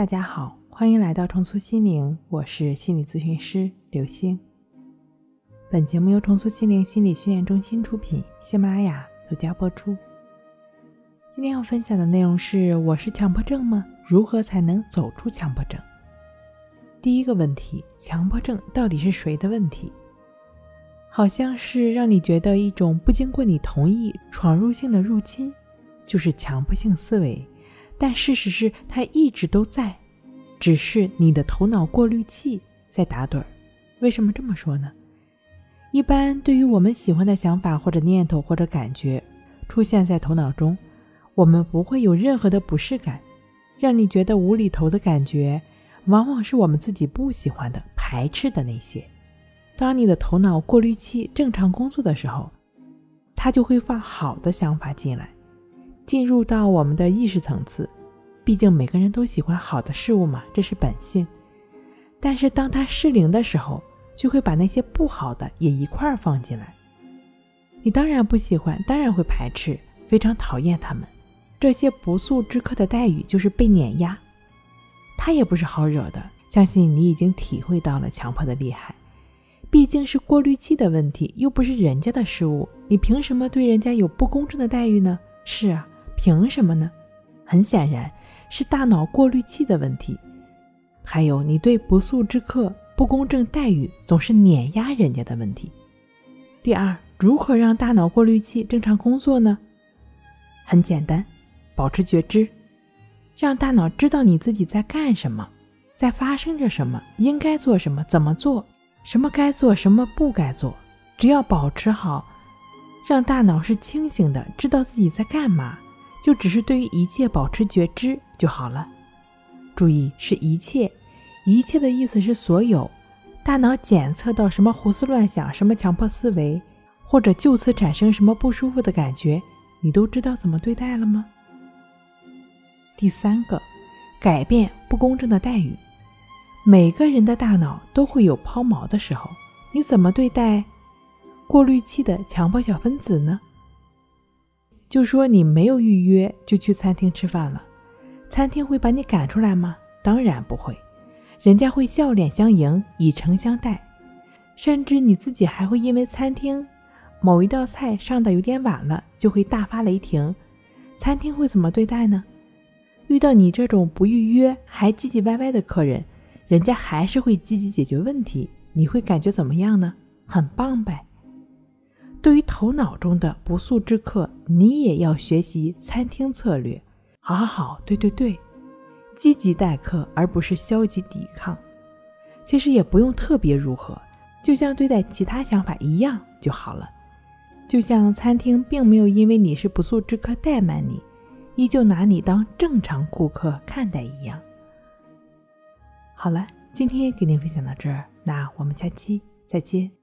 大家好，欢迎来到重塑心灵，我是心理咨询师刘星。本节目由重塑心灵心理训练中心出品，喜马拉雅独家播出。今天要分享的内容是：我是强迫症吗？如何才能走出强迫症？第一个问题，强迫症到底是谁的问题？好像是让你觉得一种不经过你同意闯入性的入侵，就是强迫性思维。但事实是，它一直都在，只是你的头脑过滤器在打盹儿。为什么这么说呢？一般对于我们喜欢的想法或者念头或者感觉出现在头脑中，我们不会有任何的不适感。让你觉得无厘头的感觉，往往是我们自己不喜欢的、排斥的那些。当你的头脑过滤器正常工作的时候，它就会放好的想法进来。进入到我们的意识层次，毕竟每个人都喜欢好的事物嘛，这是本性。但是当它失灵的时候，就会把那些不好的也一块儿放进来。你当然不喜欢，当然会排斥，非常讨厌他们。这些不速之客的待遇就是被碾压，他也不是好惹的。相信你已经体会到了强迫的厉害。毕竟是过滤器的问题，又不是人家的失误，你凭什么对人家有不公正的待遇呢？是啊。凭什么呢？很显然，是大脑过滤器的问题。还有你对不速之客不公正待遇总是碾压人家的问题。第二，如何让大脑过滤器正常工作呢？很简单，保持觉知，让大脑知道你自己在干什么，在发生着什么，应该做什么，怎么做，什么该做，什么不该做。只要保持好，让大脑是清醒的，知道自己在干嘛。就只是对于一切保持觉知就好了。注意，是一切，一切的意思是所有。大脑检测到什么胡思乱想、什么强迫思维，或者就此产生什么不舒服的感觉，你都知道怎么对待了吗？第三个，改变不公正的待遇。每个人的大脑都会有抛锚的时候，你怎么对待过滤器的强迫小分子呢？就说你没有预约就去餐厅吃饭了，餐厅会把你赶出来吗？当然不会，人家会笑脸相迎，以诚相待，甚至你自己还会因为餐厅某一道菜上的有点晚了，就会大发雷霆。餐厅会怎么对待呢？遇到你这种不预约还唧唧歪歪的客人，人家还是会积极解决问题，你会感觉怎么样呢？很棒呗。对于头脑中的不速之客，你也要学习餐厅策略。好好好，对对对，积极待客而不是消极抵抗。其实也不用特别如何，就像对待其他想法一样就好了。就像餐厅并没有因为你是不速之客怠慢你，依旧拿你当正常顾客看待一样。好了，今天给您分享到这儿，那我们下期再见。